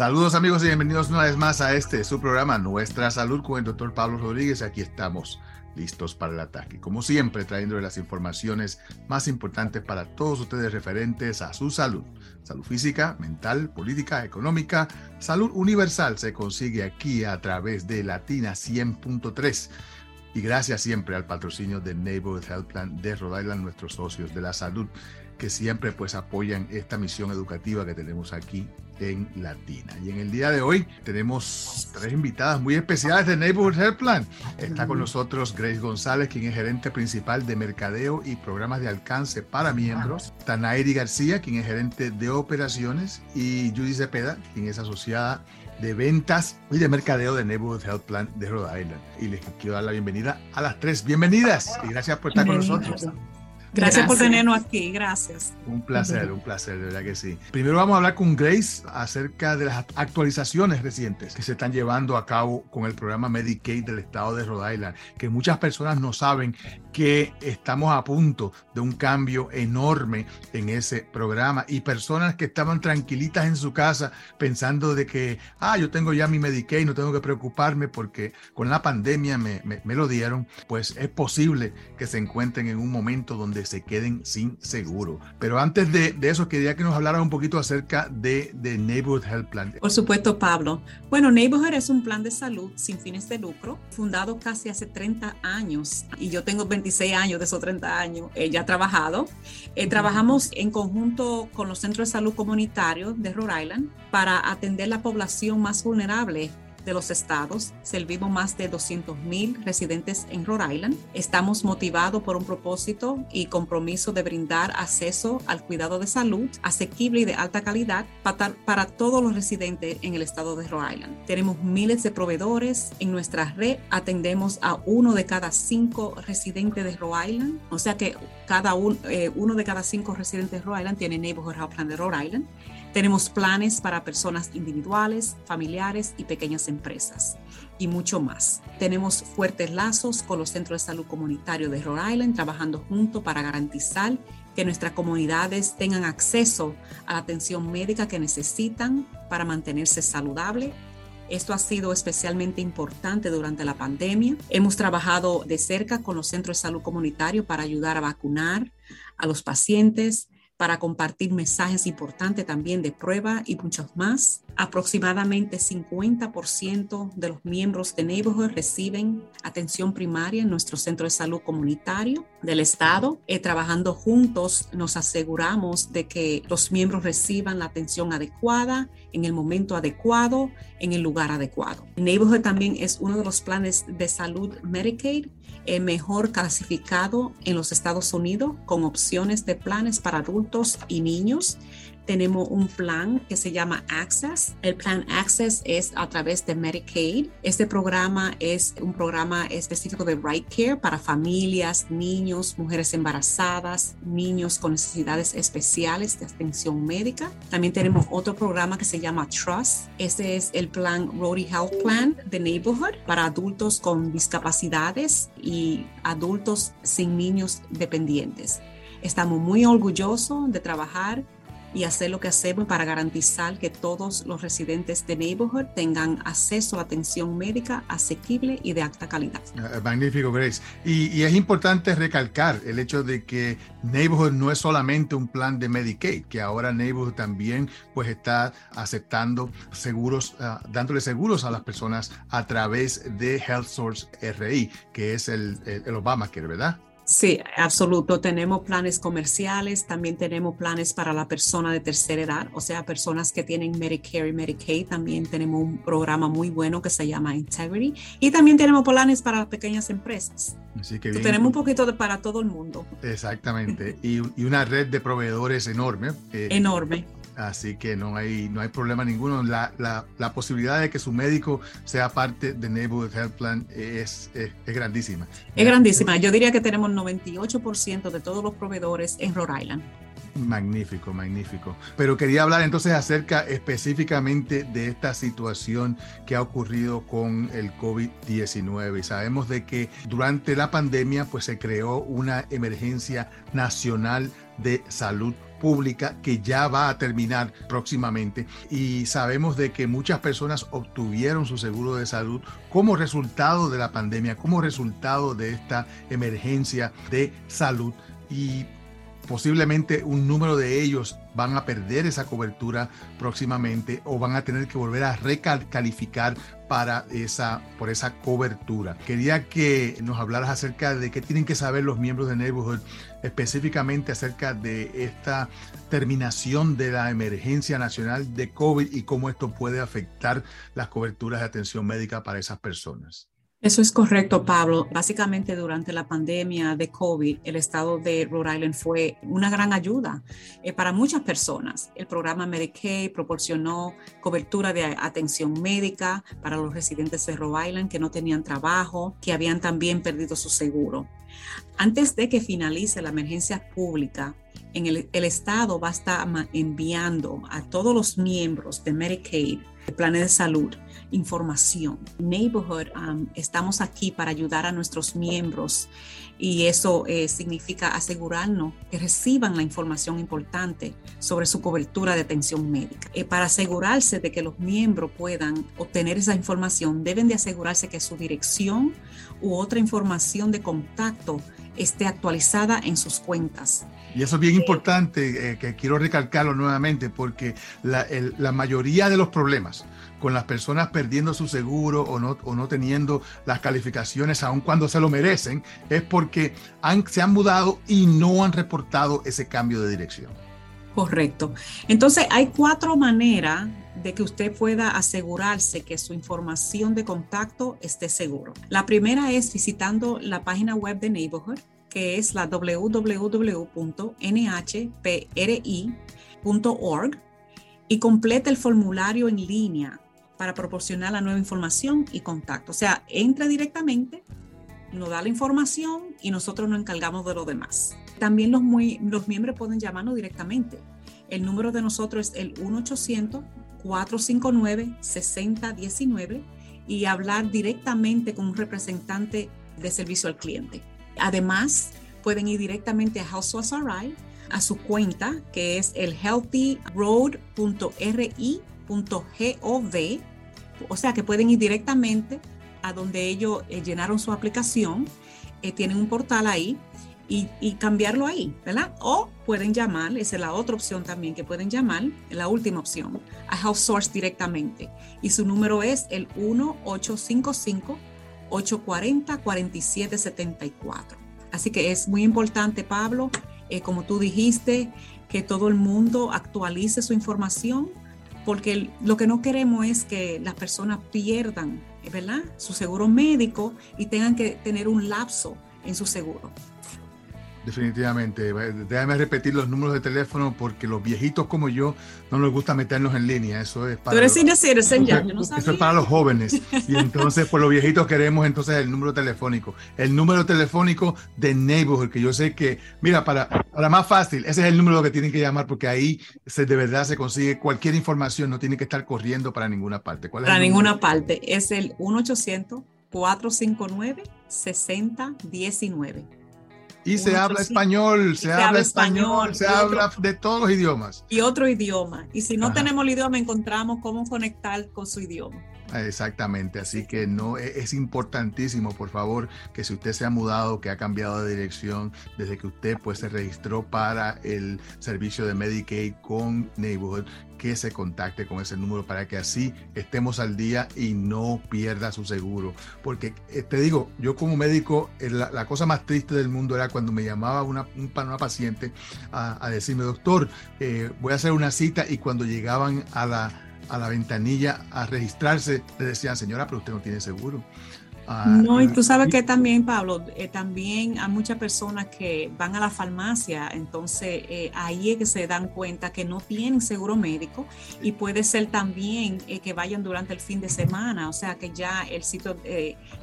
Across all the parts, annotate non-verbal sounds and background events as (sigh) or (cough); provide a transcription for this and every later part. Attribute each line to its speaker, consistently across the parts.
Speaker 1: Saludos amigos y bienvenidos una vez más a este su programa Nuestra Salud con el doctor Pablo Rodríguez. Aquí estamos listos para el ataque. Como siempre, trayéndole las informaciones más importantes para todos ustedes referentes a su salud. Salud física, mental, política, económica. Salud universal se consigue aquí a través de Latina 100.3. Y gracias siempre al patrocinio de Neighborhood Health Plan de Rhode Island, nuestros socios de la salud que siempre pues apoyan esta misión educativa que tenemos aquí en Latina. Y en el día de hoy tenemos tres invitadas muy especiales de Neighborhood Health Plan. Está con nosotros Grace González, quien es gerente principal de mercadeo y programas de alcance para miembros. Tanairi García, quien es gerente de operaciones. Y Judy Cepeda, quien es asociada de ventas y de mercadeo de Neighborhood Health Plan de Rhode Island. Y les quiero dar la bienvenida a las tres. Bienvenidas y gracias por estar con nosotros.
Speaker 2: Gracias, por tenernos aquí, gracias.
Speaker 1: Un placer, un placer, de verdad que sí. Primero vamos a hablar con Grace acerca de las actualizaciones recientes que se están llevando a cabo con el programa Medicaid del estado de Rhode Island, que muchas personas no saben que estamos a punto de un cambio enorme en ese programa y personas que estaban tranquilitas en su casa pensando de que, ah, yo tengo ya mi Medicaid, no tengo que preocuparme porque con la pandemia me, me lo dieron, pues es posible que se encuentren en un momento donde se queden sin seguro. Pero antes de, eso, quería que nos hablara un poquito acerca de, de Neighborhood Health Plan.
Speaker 2: Por supuesto, Pablo. Bueno, Neighborhood es un plan de salud sin fines de lucro, fundado casi hace 30 años y yo tengo 26 años de esos 30 años he ya trabajado. Eh, trabajamos en conjunto con los centros de salud comunitarios de Rhode Island para atender la población más vulnerable de los estados. Servimos más de 200.000 residentes en Rhode Island. Estamos motivados por un propósito y compromiso de brindar acceso al cuidado de salud asequible y de alta calidad para, todos los residentes en el estado de Rhode Island. Tenemos miles de proveedores. En nuestra red atendemos a uno de cada cinco residentes de Rhode Island. O sea que cada eh, uno de cada cinco residentes de Rhode Island tiene Neighborhood Health Plan de Rhode Island. Tenemos planes para personas individuales, familiares y pequeñas empresas y mucho más. Tenemos fuertes lazos con los centros de salud comunitario de Rhode Island, trabajando juntos para garantizar que nuestras comunidades tengan acceso a la atención médica que necesitan para mantenerse saludable. Esto ha sido especialmente importante durante la pandemia. Hemos trabajado de cerca con los centros de salud comunitario para ayudar a vacunar a los pacientes, para compartir mensajes importantes también de prueba y muchos más. Aproximadamente 50% de los miembros de Neighborhood reciben atención primaria en nuestro centro de salud comunitario del Estado. Eh, trabajando juntos nos aseguramos de que los miembros reciban la atención adecuada en el momento adecuado, en el lugar adecuado. Neighborhood también es uno de los planes de salud Medicaid mejor clasificado en los Estados Unidos con opciones de planes para adultos y niños tenemos un plan que se llama Access. El plan Access es a través de Medicaid. Este programa es un programa específico de Right Care para familias, niños, mujeres embarazadas, niños con necesidades especiales de atención médica. También tenemos otro programa que se llama Trust. Ese es el plan Rody Health Plan de Neighborhood para adultos con discapacidades y adultos sin niños dependientes. Estamos muy orgullosos de trabajar y hacer lo que hacemos para garantizar que todos los residentes de Neighborhood tengan acceso a atención médica asequible y de alta calidad.
Speaker 1: Ah, magnífico, Grace. Y, es importante recalcar el hecho de que Neighborhood no es solamente un plan de Medicaid, que ahora Neighborhood también pues está aceptando seguros, uh, dándole seguros a las personas a través de Health Source RI, que es el, el, el Obamacare, ¿verdad?
Speaker 2: Sí, absoluto. Tenemos planes comerciales, también tenemos planes para la persona de tercera edad, o sea, personas que tienen Medicare y Medicaid. También tenemos un programa muy bueno que se llama Integrity y también tenemos planes para las pequeñas empresas. Así que tenemos un poquito de para todo el mundo.
Speaker 1: Exactamente. y, y, una red de proveedores enorme.
Speaker 2: Eh, enorme
Speaker 1: Así que no hay, no hay problema ninguno. La, la, la, posibilidad de que su médico sea parte de Neighborhood Health Plan es, es, es grandísima.
Speaker 2: Es grandísima. Yo diría que tenemos 98% de todos los proveedores en Rhode Island.
Speaker 1: Magnífico, magnífico. Pero quería hablar entonces acerca específicamente de esta situación que ha ocurrido con el COVID-19. Y sabemos de que durante la pandemia pues se creó una emergencia nacional de salud pública que ya va a terminar próximamente. Y sabemos de que muchas personas obtuvieron su seguro de salud como resultado de la pandemia, como resultado de esta emergencia de salud. Y posiblemente un número de ellos van a perder esa cobertura próximamente o van a tener que volver a recalificar para esa, por esa cobertura. Quería que nos hablaras acerca de qué tienen que saber los miembros de Neighborhood, específicamente acerca de esta terminación de la emergencia nacional de COVID y cómo esto puede afectar las coberturas de atención médica para esas personas.
Speaker 2: Eso es correcto, Pablo. Básicamente durante la pandemia de COVID, el estado de Rhode Island fue una gran ayuda eh, para muchas personas. El programa Medicaid proporcionó cobertura de atención médica para los residentes de Rhode Island que no tenían trabajo, que habían también perdido su seguro. Antes de que finalice la emergencia pública, en el, Estado va a estar enviando a todos los miembros de Medicaid, de planes de salud, información. Neighborhood, um, estamos aquí para ayudar a nuestros miembros y eso eh, significa asegurarnos que reciban la información importante sobre su cobertura de atención médica. Eh, para asegurarse de que los miembros puedan obtener esa información, deben de asegurarse que su dirección u otra información de contacto esté actualizada en sus cuentas.
Speaker 1: Y eso es bien importante, eh, que quiero recalcarlo nuevamente, porque la, la mayoría de los problemas con las personas perdiendo su seguro o no, o no teniendo las calificaciones, aun cuando se lo merecen, es porque se han mudado y no han reportado ese cambio de dirección.
Speaker 2: Correcto. Entonces, hay cuatro maneras de que usted pueda asegurarse que su información de contacto esté seguro. La primera es visitando la página web de Neighborhood, que es la www.nhpri.org y completa el formulario en línea para proporcionar la nueva información y contacto. O sea, entra directamente, nos da la información y nosotros nos encargamos de lo demás. También los, miembros pueden llamarnos directamente. El número de nosotros es el 1-800-459-6019 y hablar directamente con un representante de servicio al cliente. Además, pueden ir directamente a House RI, a su cuenta que es el healthyroad.ri.gov o sea que pueden ir directamente a donde ellos eh, llenaron su aplicación, eh, tienen un portal ahí y, cambiarlo ahí, ¿verdad? O pueden llamar, esa es la otra opción también que pueden llamar, la última opción, a Health Source directamente. Y su número es el 1-855-840-4774. Así que es muy importante, Pablo, eh, como tú dijiste, que todo el mundo actualice su información porque lo que no queremos es que las personas pierdan, ¿verdad? Su seguro médico y tengan que tener un lapso en su seguro.
Speaker 1: Definitivamente. Déjame repetir los números de teléfono porque los viejitos como yo no nos gusta meternos en línea. Eso es para,
Speaker 2: los, ya, no
Speaker 1: eso es para los jóvenes. Y (laughs) entonces, pues los viejitos queremos entonces el número telefónico. El número telefónico de Neighborhood, que yo sé que, mira, para, para más fácil, ese es el número que tienen que llamar porque ahí se, de verdad se consigue cualquier información, no tiene que estar corriendo para ninguna parte.
Speaker 2: para ninguna parte. Es el 1 800 459 6019
Speaker 1: y se habla español, se, habla español, se habla de todos los idiomas.
Speaker 2: Y otro idioma. Y si no tenemos el idioma, encontramos cómo conectar con su idioma.
Speaker 1: Exactamente, así que no e, es importantísimo, por favor, que si usted se ha mudado, que ha cambiado de dirección desde que usted pues se registró para el servicio de Medicaid con Neighborhood, que se contacte con ese número para que así estemos al día y no pierda su seguro. Porque eh, te digo, yo como médico, eh, la, cosa más triste del mundo era cuando me llamaba una, una paciente a, decirme, doctor, eh, voy a hacer una cita y cuando llegaban a la, a la ventanilla a registrarse, le decían, señora, pero usted no tiene seguro.
Speaker 2: Ah, no, y tú sabes que también, Pablo, eh, también hay muchas personas que van a la farmacia, entonces eh, ahí es que se dan cuenta que no tienen seguro médico y puede ser también eh, que vayan durante el fin de semana, o sea que ya el sitio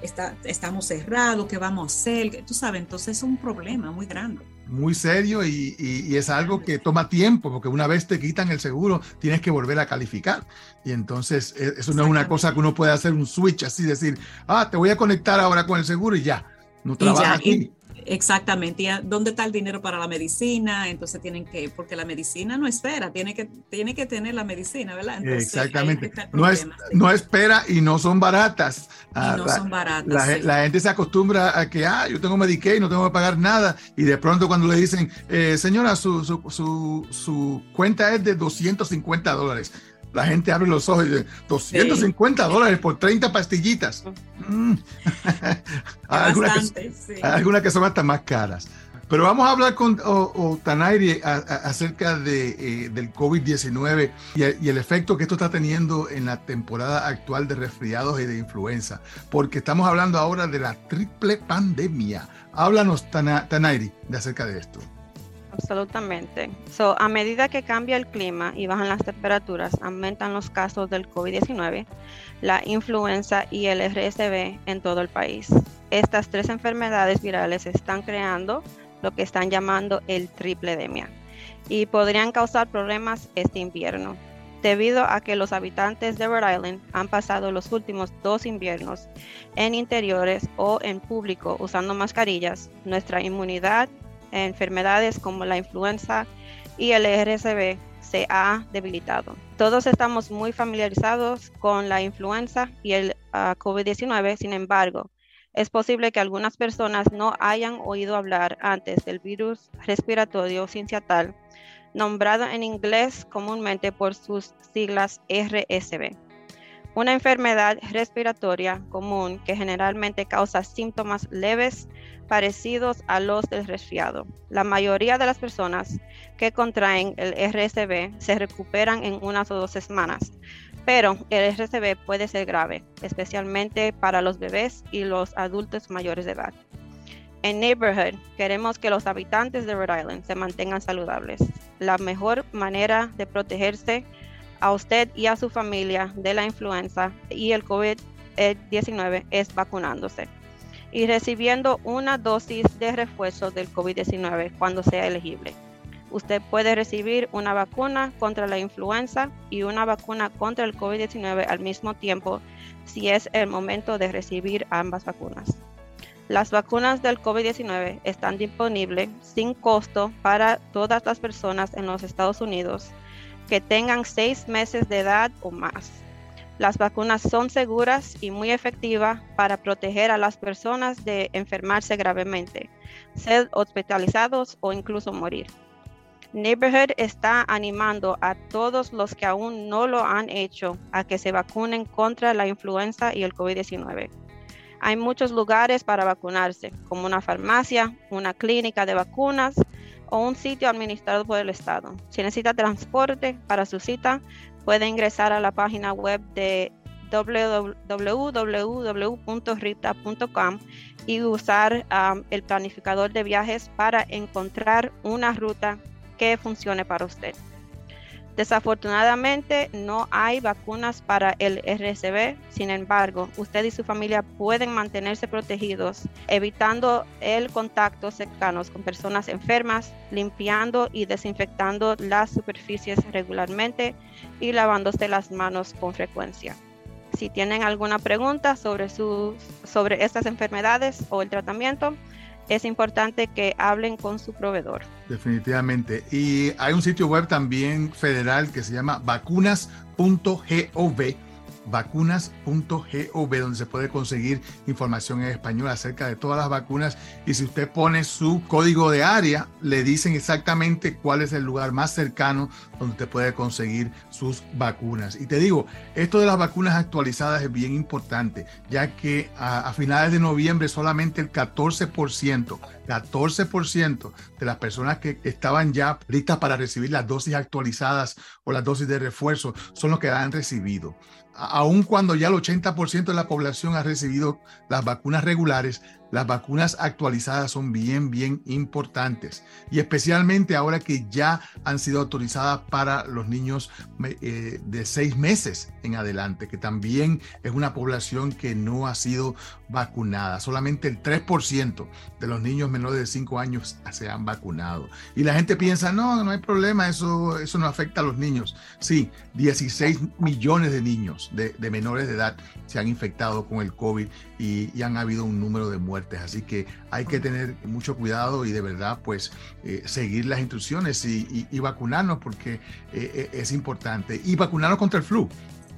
Speaker 2: está, estamos cerrados, ¿qué vamos a hacer? Tú sabes, entonces es un problema muy grande
Speaker 1: muy serio y, es algo que toma tiempo, porque una vez te quitan el seguro, tienes que volver a calificar. Y entonces e, eso no es una cosa que uno puede hacer un switch así, decir, ah, te voy a conectar ahora con el seguro y ya, no trabaja aquí.
Speaker 2: Exactamente, y dónde está el dinero para la medicina, entonces tienen que, porque la medicina no espera, tiene que, tiene que tener la medicina, ¿verdad?
Speaker 1: Exactamente, no, es, no espera y no son baratas.
Speaker 2: Y ah, no son baratas.
Speaker 1: La, gente se acostumbra a que, ah, yo tengo Medicaid, no tengo que pagar nada, y de pronto cuando le dicen, eh, señora, su, su, su, su cuenta es de 250 dólares la gente abre los ojos y dice, 250 dólares por 30 pastillitas. Mm. (laughs) algunas que, algunas que son hasta más caras. Pero vamos a hablar con Tanairi acerca de, eh, del COVID-19 y, y, el efecto que esto está teniendo en la temporada actual de resfriados y de influenza, porque estamos hablando ahora de la triple pandemia. Háblanos, Tanairi, de acerca de esto.
Speaker 3: Absolutamente. So, a medida que cambia el clima y bajan las temperaturas, aumentan los casos del COVID-19, la influenza y el RSV en todo el país. Estas tres enfermedades virales están creando lo que están llamando el tripledemia y podrían causar problemas este invierno. Debido a que los habitantes de Rhode Island han pasado los últimos dos inviernos en interiores o en público usando mascarillas, nuestra inmunidad enfermedades como la influenza y el RSV se ha debilitado. Todos estamos muy familiarizados con la influenza y el ah, COVID-19, sin embargo, es posible que algunas personas no hayan oído hablar antes del virus respiratorio sinciatal, nombrado en inglés comúnmente por sus siglas RSV. Una enfermedad respiratoria común que generalmente causa síntomas leves parecidos a los del resfriado. La mayoría de las personas que contraen el RSV se recuperan en unas o dos semanas, pero el RSV puede ser grave, especialmente para los bebés y los adultos mayores de edad. En Neighborhood queremos que los habitantes de Rhode Island se mantengan saludables. La mejor manera de protegerse a usted y a su familia de la influenza y el COVID-19 es vacunándose y recibiendo una dosis de refuerzo del COVID-19 cuando sea elegible. Usted puede recibir una vacuna contra la influenza y una vacuna contra el COVID-19 al mismo tiempo si es el momento de recibir ambas vacunas. Las vacunas del COVID-19 están disponibles sin costo para todas las personas en los Estados Unidos que tengan seis meses de edad o más. Las vacunas son seguras y muy efectivas para proteger a las personas de enfermarse gravemente, ser hospitalizados o incluso morir. Neighborhood está animando a todos los que aún no lo han hecho a que se vacunen contra la influenza y el COVID-19. Hay muchos lugares para vacunarse, como una farmacia, una clínica de vacunas o un sitio administrado por el Estado. Si necesita transporte para su cita, puede ingresar a la página web de www.rita.com y usar um, el planificador de viajes para encontrar una ruta que funcione para usted. Desafortunadamente no hay vacunas para el RSV, sin embargo, usted y su familia pueden mantenerse protegidos, evitando el contacto cercano con personas enfermas, limpiando y desinfectando las superficies regularmente y lavándose las manos con frecuencia. Si tienen alguna pregunta sobre, sobre estas enfermedades o el tratamiento, es importante que hablen con su proveedor.
Speaker 1: Definitivamente. Y hay un sitio web también federal que se llama vacunas.gov vacunas.gov, donde se puede conseguir información en español acerca de todas las vacunas. Y si usted pone su código de área, le dicen exactamente cuál es el lugar más cercano donde usted puede conseguir sus vacunas. Y te digo, esto de las vacunas actualizadas es bien importante, ya que a, finales de noviembre solamente el 14%, 14% de las personas que estaban ya listas para recibir las dosis actualizadas o las dosis de refuerzo son los que han recibido aun cuando ya el 80% de la población ha recibido las vacunas regulares, las vacunas actualizadas son bien, bien importantes. Y especialmente ahora que ya han sido autorizadas para los niños eh, de seis meses en adelante, que también es una población que no ha sido vacunada. Solamente el 3% de los niños menores de 5 años se han vacunado. Y la gente piensa, no, no hay problema, eso, eso no afecta a los niños. Sí, 16 millones de niños niños de, menores de edad se han infectado con el COVID y, han habido un número de muertes. Así que hay que tener mucho cuidado y de verdad pues eh, seguir las instrucciones y, vacunarnos porque eh, eh, es importante. Y vacunarnos contra el flu.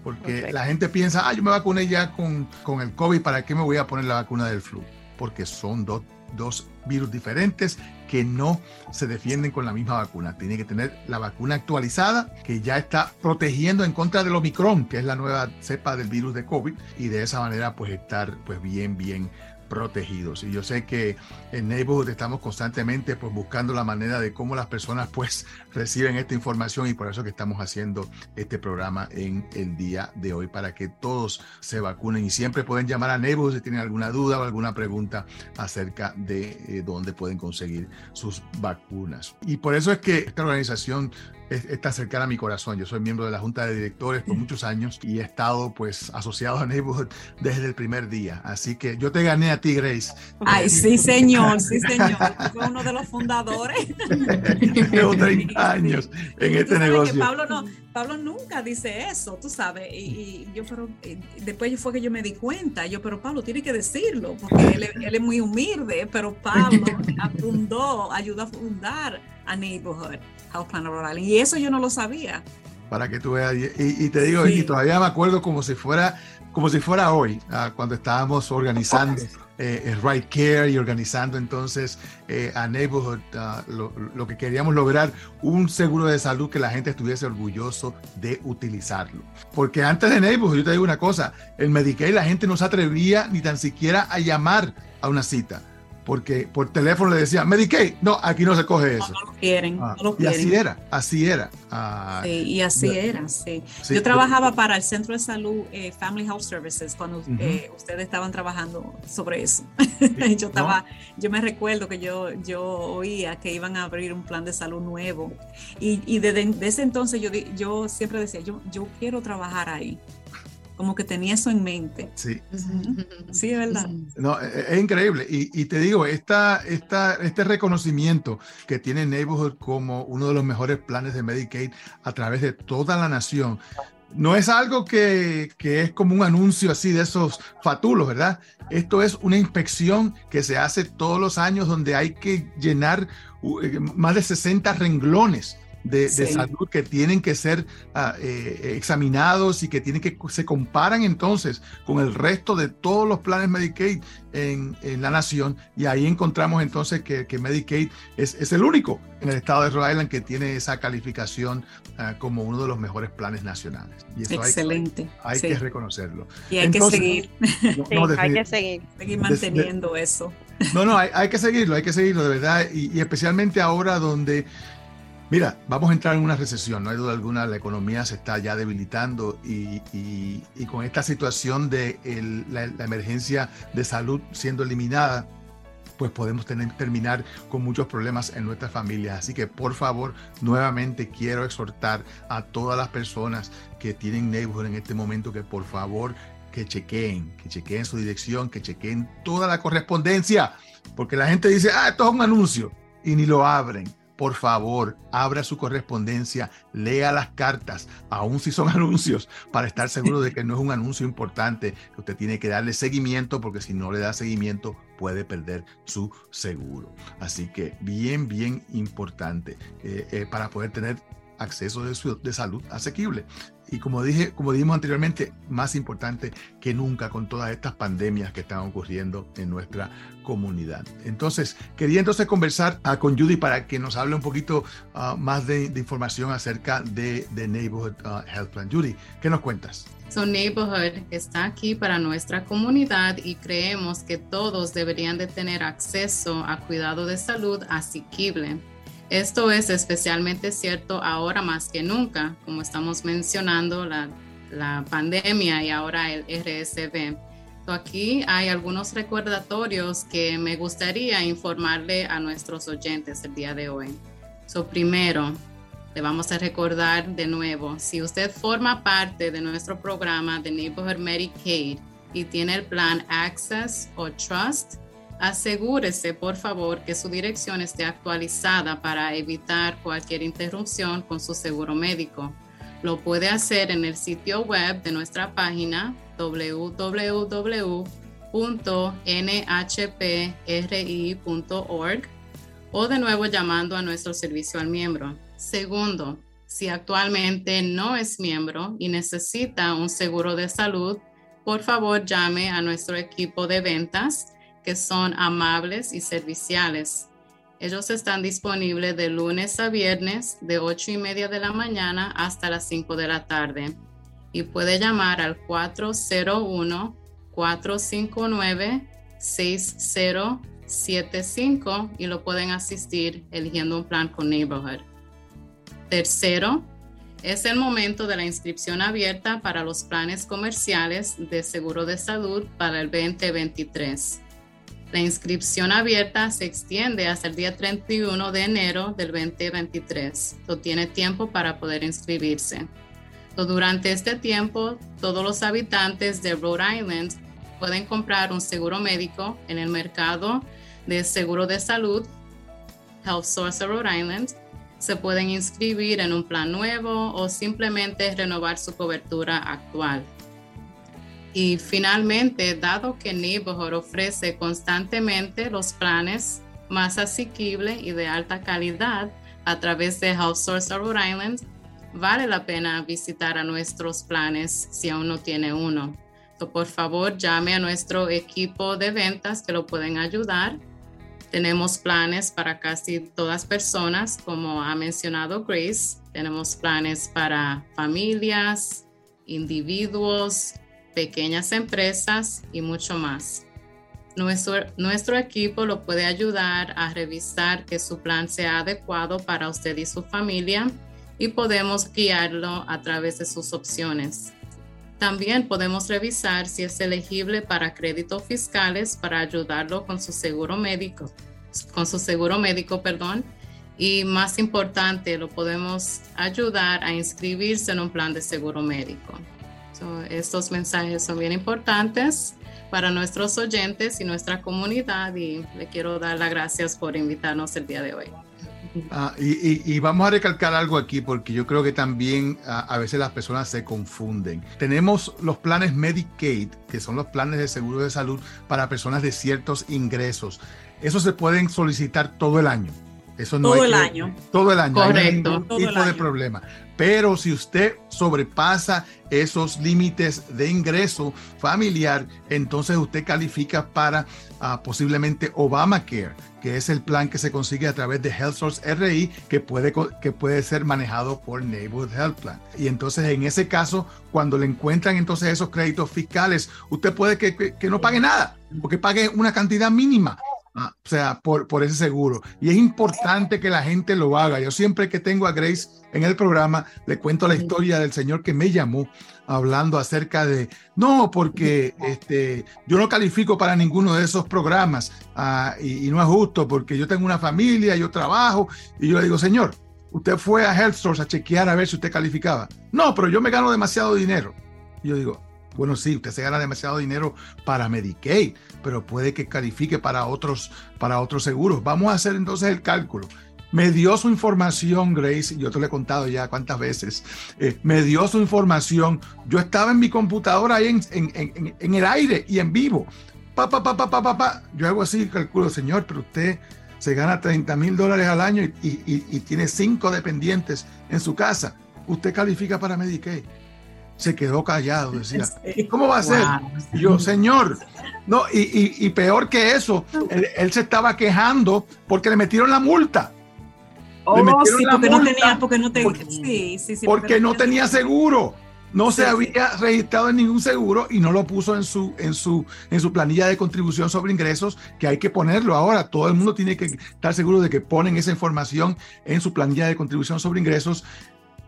Speaker 1: Porque la gente piensa, ah, yo me vacuné ya con, con el COVID, ¿para qué me voy a poner la vacuna del flu? Porque son dos dos virus diferentes que no se defienden con la misma vacuna. Tiene que tener la vacuna actualizada que ya está protegiendo en contra del Omicron, que es la nueva cepa del virus de COVID, y de esa manera pues estar pues bien, bien protegidos. Y yo sé que en Neighborhood estamos constantemente pues, buscando la manera de cómo las personas pues (laughs) reciben esta información y por eso que estamos haciendo este programa en el día de hoy para que todos se vacunen y siempre pueden llamar a Neighborhood si tienen alguna duda o alguna pregunta acerca de eh, dónde pueden conseguir sus vacunas. Y por eso es que esta organización está cercana a mi corazón. Yo soy miembro de la Junta de Directores por muchos años y he estado pues asociado a Neighborhood desde el primer día. Así que yo te gané a ti, Grace.
Speaker 2: Ay, sí, señor, sí, señor. Fue uno de los fundadores. (laughs)
Speaker 1: Llevo 30 años en este negocio.
Speaker 2: Pablo, no, Pablo nunca dice eso, tú sabes. Y, yo, pero eh, después fue que yo me di cuenta. Yo, pero Pablo tiene que decirlo, porque él, él es muy humilde, pero Pablo (laughs) fundó, ayudó a fundar a Neighborhood. Y eso yo no lo sabía.
Speaker 1: Para que tú veas, y, te digo, y todavía me acuerdo como si fuera, como si fuera hoy, ah, cuando estábamos organizando eh, Right Care y organizando entonces eh, a Neighborhood, ah, lo, que queríamos lograr, un seguro de salud que la gente estuviese orgulloso de utilizarlo. Porque antes de Neighborhood, yo te digo una cosa, el Medicaid la gente no se atrevía ni tan siquiera a llamar a una cita porque por teléfono le decía, Medicaid, no, aquí no se coge eso.
Speaker 2: No, lo quieren, ah, no lo
Speaker 1: y así era, así era. Ah,
Speaker 2: sí, y así era, sí. Yo trabajaba para el Centro de Salud eh, Family Health Services cuando eh, ustedes estaban trabajando sobre eso. (laughs) yo estaba, yo me recuerdo que yo, yo oía que iban a abrir un plan de salud nuevo y, y desde, ese entonces yo, yo siempre decía, yo, yo quiero trabajar ahí como que tenía eso en mente.
Speaker 1: Sí.
Speaker 2: Sí, es verdad.
Speaker 1: No, e, e, es, increíble. Y, te digo, esta, esta, este reconocimiento que tiene Neighborhood como uno de los mejores planes de Medicaid a través de toda la nación, no es algo que, que, es como un anuncio así de esos fatulos, ¿verdad? Esto es una inspección que se hace todos los años donde hay que llenar eh, más de 60 renglones de, salud que tienen que ser eh, examinados y que tienen que se comparan entonces con el resto de todos los planes Medicaid en, la nación y ahí encontramos entonces que, Medicaid es, el único en el estado de Rhode Island que tiene esa calificación ah, como uno de los mejores planes nacionales. Y eso
Speaker 2: Excelente.
Speaker 1: Hay, que reconocerlo.
Speaker 2: Y hay que seguir. hay que seguir. Seguir manteniendo eso.
Speaker 1: No, no, hay, que seguirlo, hay que seguirlo de verdad y especialmente ahora donde Mira, vamos a entrar en una recesión, no hay duda alguna, la economía se está ya debilitando y, con esta situación de la, emergencia de salud siendo eliminada, pues podemos terminar con muchos problemas en nuestras familias. Así que por favor, nuevamente quiero exhortar a todas las personas que tienen Neighborhood en este momento que por favor que chequeen, que chequeen su dirección, que chequeen toda la correspondencia, porque la gente dice, ah, esto es un anuncio y ni lo abren por favor, abra su correspondencia, lea las cartas, aun si son (laughs) anuncios, para estar seguro de que no es un anuncio importante, que usted tiene que darle seguimiento, porque si no le da seguimiento puede perder su seguro. Así que bien, bien importante eh, eh, para poder tener acceso de, salud asequible. Y como dije, como dijimos anteriormente, más importante que nunca con todas estas pandemias que están ocurriendo en nuestra comunidad. Entonces, quería entonces conversar ah, con Judy para que nos hable un poquito ah, más de, información acerca de, de Neighborhood ah, Health Plan. Judy, ¿qué nos cuentas?
Speaker 4: So Neighborhood está aquí para nuestra comunidad y creemos que todos deberían de tener acceso a cuidado de salud asequible esto es especialmente cierto ahora más que nunca, como estamos mencionando la, pandemia y ahora el RSV. aquí hay algunos recordatorios que me gustaría informarle a nuestros oyentes el día de hoy. So, primero, le vamos a recordar de nuevo, si usted forma parte de nuestro programa de Neighborhood Medicaid y tiene el plan Access o Trust, Asegúrese, por favor, que su dirección esté actualizada para evitar cualquier interrupción con su seguro médico. lo puede hacer en el sitio web de nuestra página www.nhpri.org o de nuevo llamando a nuestro servicio al miembro. Segundo, si actualmente no es miembro y necesita un seguro de salud, por favor llame a nuestro equipo de ventas que son amables y serviciales. Ellos están disponibles de lunes a viernes de 8 y media de la mañana hasta las 5 de la tarde y puede llamar al 401-459-6075 y lo pueden asistir eligiendo un plan con Neighborhood. Tercero, es el momento de la inscripción abierta para los planes comerciales de seguro de salud para el 2023. La inscripción abierta se extiende hasta el día 31 de enero del 2023. So, tiene tiempo para poder inscribirse. durante este tiempo, todos los habitantes de Rhode Island pueden comprar un seguro médico en el mercado de seguro de salud Health Source of Rhode Island se pueden inscribir en un plan nuevo o simplemente renovar su cobertura actual. Y finalmente, dado que Neighborhood ofrece constantemente los planes más asequibles y de alta calidad a través de Health Source of Rhode Island, vale la pena visitar a nuestros planes si aún no tiene uno. por favor, llame a nuestro equipo de ventas que lo pueden ayudar tenemos planes para casi todas personas, como ha mencionado Grace. Tenemos planes para familias, individuos, pequeñas empresas y mucho más. Nuestro, nuestro equipo lo puede ayudar a revisar que su plan sea adecuado para usted y su familia y podemos guiarlo a través de sus opciones. También podemos revisar si es elegible para créditos fiscales para ayudarlo con su seguro médico, con su seguro médico, perdón. Y más importante, lo podemos ayudar a inscribirse en un plan de seguro médico. Estos mensajes son bien importantes para nuestros oyentes y nuestra comunidad y le quiero dar las gracias por invitarnos el día de hoy.
Speaker 1: Ah, y, vamos a recalcar algo aquí porque yo creo que también a, veces las personas se confunden. Tenemos los planes Medicaid, que son los planes de seguro de salud para personas de ciertos ingresos. Esos se pueden solicitar todo el año. Eso no
Speaker 2: todo el año.
Speaker 1: Todo el año.
Speaker 4: Correcto.
Speaker 1: Hay tipo de problema. Pero si usted sobrepasa esos límites de ingreso familiar, entonces usted califica para uh, posiblemente Obamacare, que es el plan que se consigue a través de Health Source RI, que puede, que puede ser manejado por Neighborhood Health Plan. Y entonces en ese caso, cuando le encuentran entonces esos créditos fiscales, usted puede que, que no pague nada, porque pague una cantidad mínima Ah, o sea, por, por ese seguro. Y es importante que la gente lo haga. Yo siempre que tengo a Grace en el programa, le cuento la historia del señor que me llamó hablando acerca de, no, porque este, yo no califico para ninguno de esos programas ah, y, no es justo porque yo tengo una familia, yo trabajo. Y yo le digo, señor, usted fue a Health Source a chequear a ver si usted calificaba. No, pero yo me gano demasiado dinero. Y yo digo, bueno, sí, usted se gana demasiado dinero para Medicaid, pero puede que califique para otros, para otros seguros. Vamos a hacer entonces el cálculo. Me dio su información, Grace, yo te lo he contado ya cuántas veces. Eh, me dio su información. Yo estaba en mi computadora ahí en, en, en, el aire y en vivo. Pa, pa, pa, Yo hago así, calculo, señor, pero usted se gana 30 mil dólares al año y, y, y tiene cinco dependientes en su casa. Usted califica para Medicaid se quedó callado, decía, (laughs) ¿cómo va a ser? yo, señor, no, y, peor que eso, él, se estaba quejando porque le metieron la multa.
Speaker 2: Oh, sí, porque no tenía, porque no,
Speaker 1: porque, no tenía seguro. No se había registrado en ningún seguro y no lo puso en su, en, su, en su planilla de contribución sobre ingresos, que hay que ponerlo ahora. Todo el mundo tiene que estar seguro de que ponen esa información en su planilla de contribución sobre ingresos.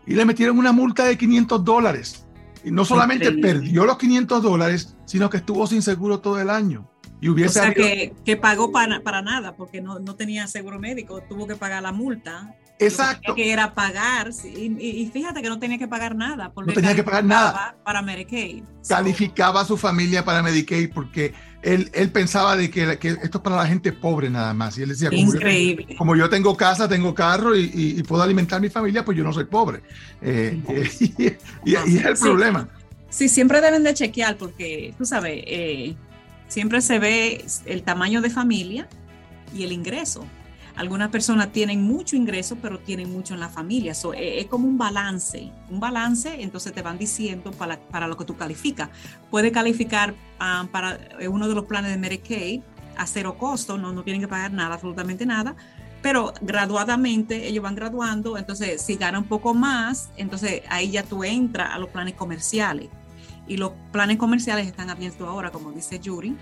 Speaker 1: Y le metieron una multa de 500 dólares. No solamente perdió los 500 dólares, sino que estuvo sin seguro todo el año. Y hubiese
Speaker 2: o sea, que, que, pagó para, para nada, porque no, no, tenía seguro médico, tuvo que pagar la multa.
Speaker 1: Exacto.
Speaker 2: Que era pagar, y, y, fíjate que no tenía que pagar nada.
Speaker 1: Porque no tenía que pagar nada.
Speaker 2: Para Medicaid.
Speaker 1: Calificaba a su familia para Medicaid porque él, él pensaba de que, que, esto es para la gente pobre nada más. Y él decía, como. Yo, como yo tengo casa, tengo carro y, y, y, puedo alimentar a mi familia, pues yo no soy pobre. Eh, (laughs) y, y, es el
Speaker 2: sí.
Speaker 1: problema.
Speaker 2: Sí, siempre deben de chequear porque, tú sabes, eh, siempre se ve el tamaño de familia y el ingreso. Algunas personas tienen mucho ingreso, pero tienen mucho en la familia. So, es, es, como un balance, un balance, entonces te van diciendo para, para lo que tú calificas. Puede calificar um, para uno de los planes de Medicaid a cero costo, no, no tienen que pagar nada, absolutamente nada, pero graduadamente ellos van graduando, entonces si gana un poco más, entonces ahí ya tú entras a los planes comerciales. Y los planes comerciales están abiertos ahora, como dice Yuri,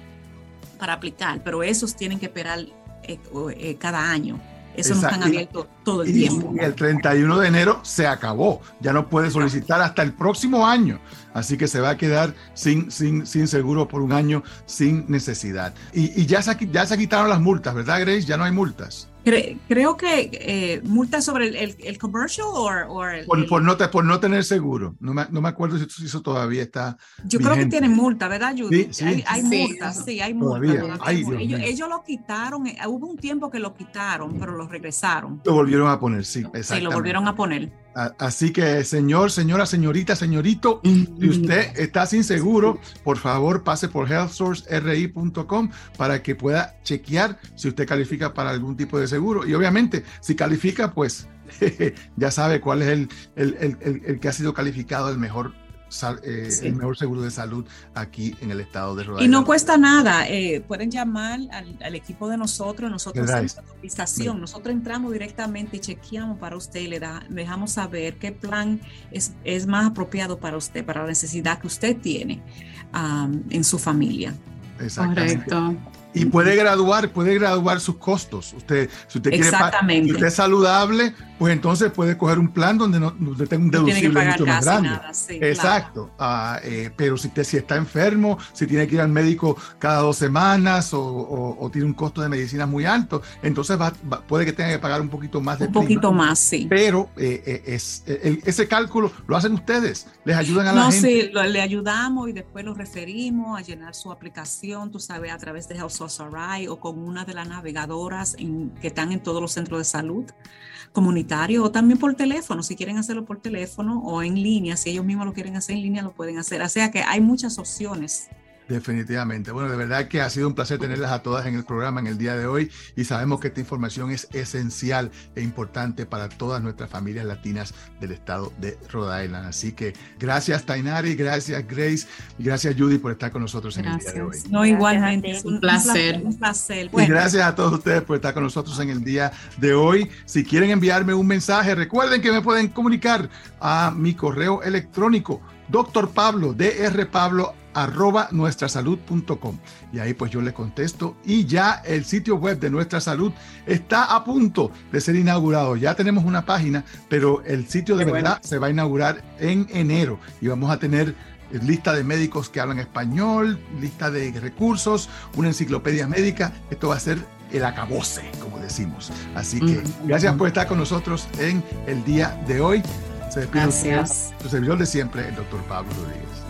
Speaker 2: para aplicar, pero esos tienen que esperar eh, eh, cada año. Eso no están abiertos todo el
Speaker 1: y,
Speaker 2: tiempo.
Speaker 1: Y el 31 de enero se acabó. Ya no puede solicitar hasta el próximo año. Así que se va a quedar sin, sin, sin seguro por un año, sin necesidad. Y, y ya, se, ya se quitaron las multas, ¿verdad, Grace? Ya no hay multas.
Speaker 2: Cre creo que eh, multas sobre el, el, el commercial o el,
Speaker 1: por, por, no te, por no tener seguro. No me, no me acuerdo si eso todavía está.
Speaker 2: Yo vigente. creo que tienen multa, ¿verdad, Judy?
Speaker 1: Sí, sí,
Speaker 2: hay, hay
Speaker 4: sí.
Speaker 2: multas, sí, hay multas.
Speaker 1: Todavía. Ay,
Speaker 2: ellos, ellos, lo quitaron, eh, hubo un tiempo que lo quitaron, pero lo regresaron.
Speaker 1: Lo volvieron a poner, sí, exactamente.
Speaker 2: Sí, lo volvieron a poner.
Speaker 1: Así que, señor, señora, señorita, señorito, si usted está sin seguro, por favor pase por healthsourceri.com para que pueda chequear si usted califica para algún tipo de seguro. Y obviamente, si califica, pues (laughs) ya sabe cuál es el, el, el, el, que ha sido calificado el mejor eh, sí. el mejor seguro de salud aquí en el estado de Rhode Island.
Speaker 2: Y no cuesta nada, eh, pueden llamar al, al, equipo de nosotros, nosotros hacemos la cotización, nosotros entramos directamente y chequeamos para usted y le da, dejamos saber qué plan es, es, más apropiado para usted, para la necesidad que usted tiene um, en su familia.
Speaker 4: Correcto.
Speaker 1: Y puede graduar, puede graduar sus costos. Usted, si usted quiere, si usted es saludable, pues entonces puede coger un plan donde no usted tenga un deducible
Speaker 2: no
Speaker 1: mucho más grande.
Speaker 2: Nada, sí,
Speaker 1: Exacto.
Speaker 2: Claro.
Speaker 1: Uh, eh, pero si usted si está enfermo, si tiene que ir al médico cada dos semanas o, o, o tiene un costo de medicina muy alto, entonces va, va, puede que tenga que pagar un poquito más de
Speaker 2: Un poquito más, sí.
Speaker 1: Pero eh, eh, es, el, ese cálculo lo hacen ustedes, les ayudan a la
Speaker 2: no,
Speaker 1: gente.
Speaker 2: sí, lo, le ayudamos y después lo referimos a llenar su aplicación, tú sabes, a través de Health O con una de las navegadoras que están en todos los centros de salud comunitarios o también por teléfono, si quieren hacerlo por teléfono o en línea, si ellos mismos lo quieren hacer en línea, lo pueden hacer. O sea que hay muchas opciones.
Speaker 1: Definitivamente. Bueno, de verdad que ha sido un placer tenerlas a todas en el programa en el día de hoy y sabemos que esta información es esencial e importante para todas nuestras familias latinas del estado de Rhode Island. Así que gracias Tainari, gracias Grace y gracias Judy por estar con nosotros
Speaker 2: gracias.
Speaker 1: en el día de hoy.
Speaker 2: No, igualmente. Es
Speaker 4: un, placer.
Speaker 2: Un placer.
Speaker 1: Bueno. Y gracias a todos ustedes por estar con nosotros en el día de hoy. Si quieren enviarme un mensaje, recuerden que me pueden comunicar a mi correo electrónico doctor Pablo, dr Pablo arroba nuestrasalud.com y ahí pues yo le contesto y ya el sitio web de Nuestra Salud está a punto de ser inaugurado. Ya tenemos una página, pero el sitio de Qué verdad bueno. se va a inaugurar en enero y vamos a tener lista de médicos que hablan español, lista de recursos, una enciclopedia médica. Esto va a ser el acabose, como decimos. Así que gracias por estar con nosotros en el día de hoy. Se despide
Speaker 4: Gracias.
Speaker 1: su servidor de siempre, el doctor Pablo Rodríguez.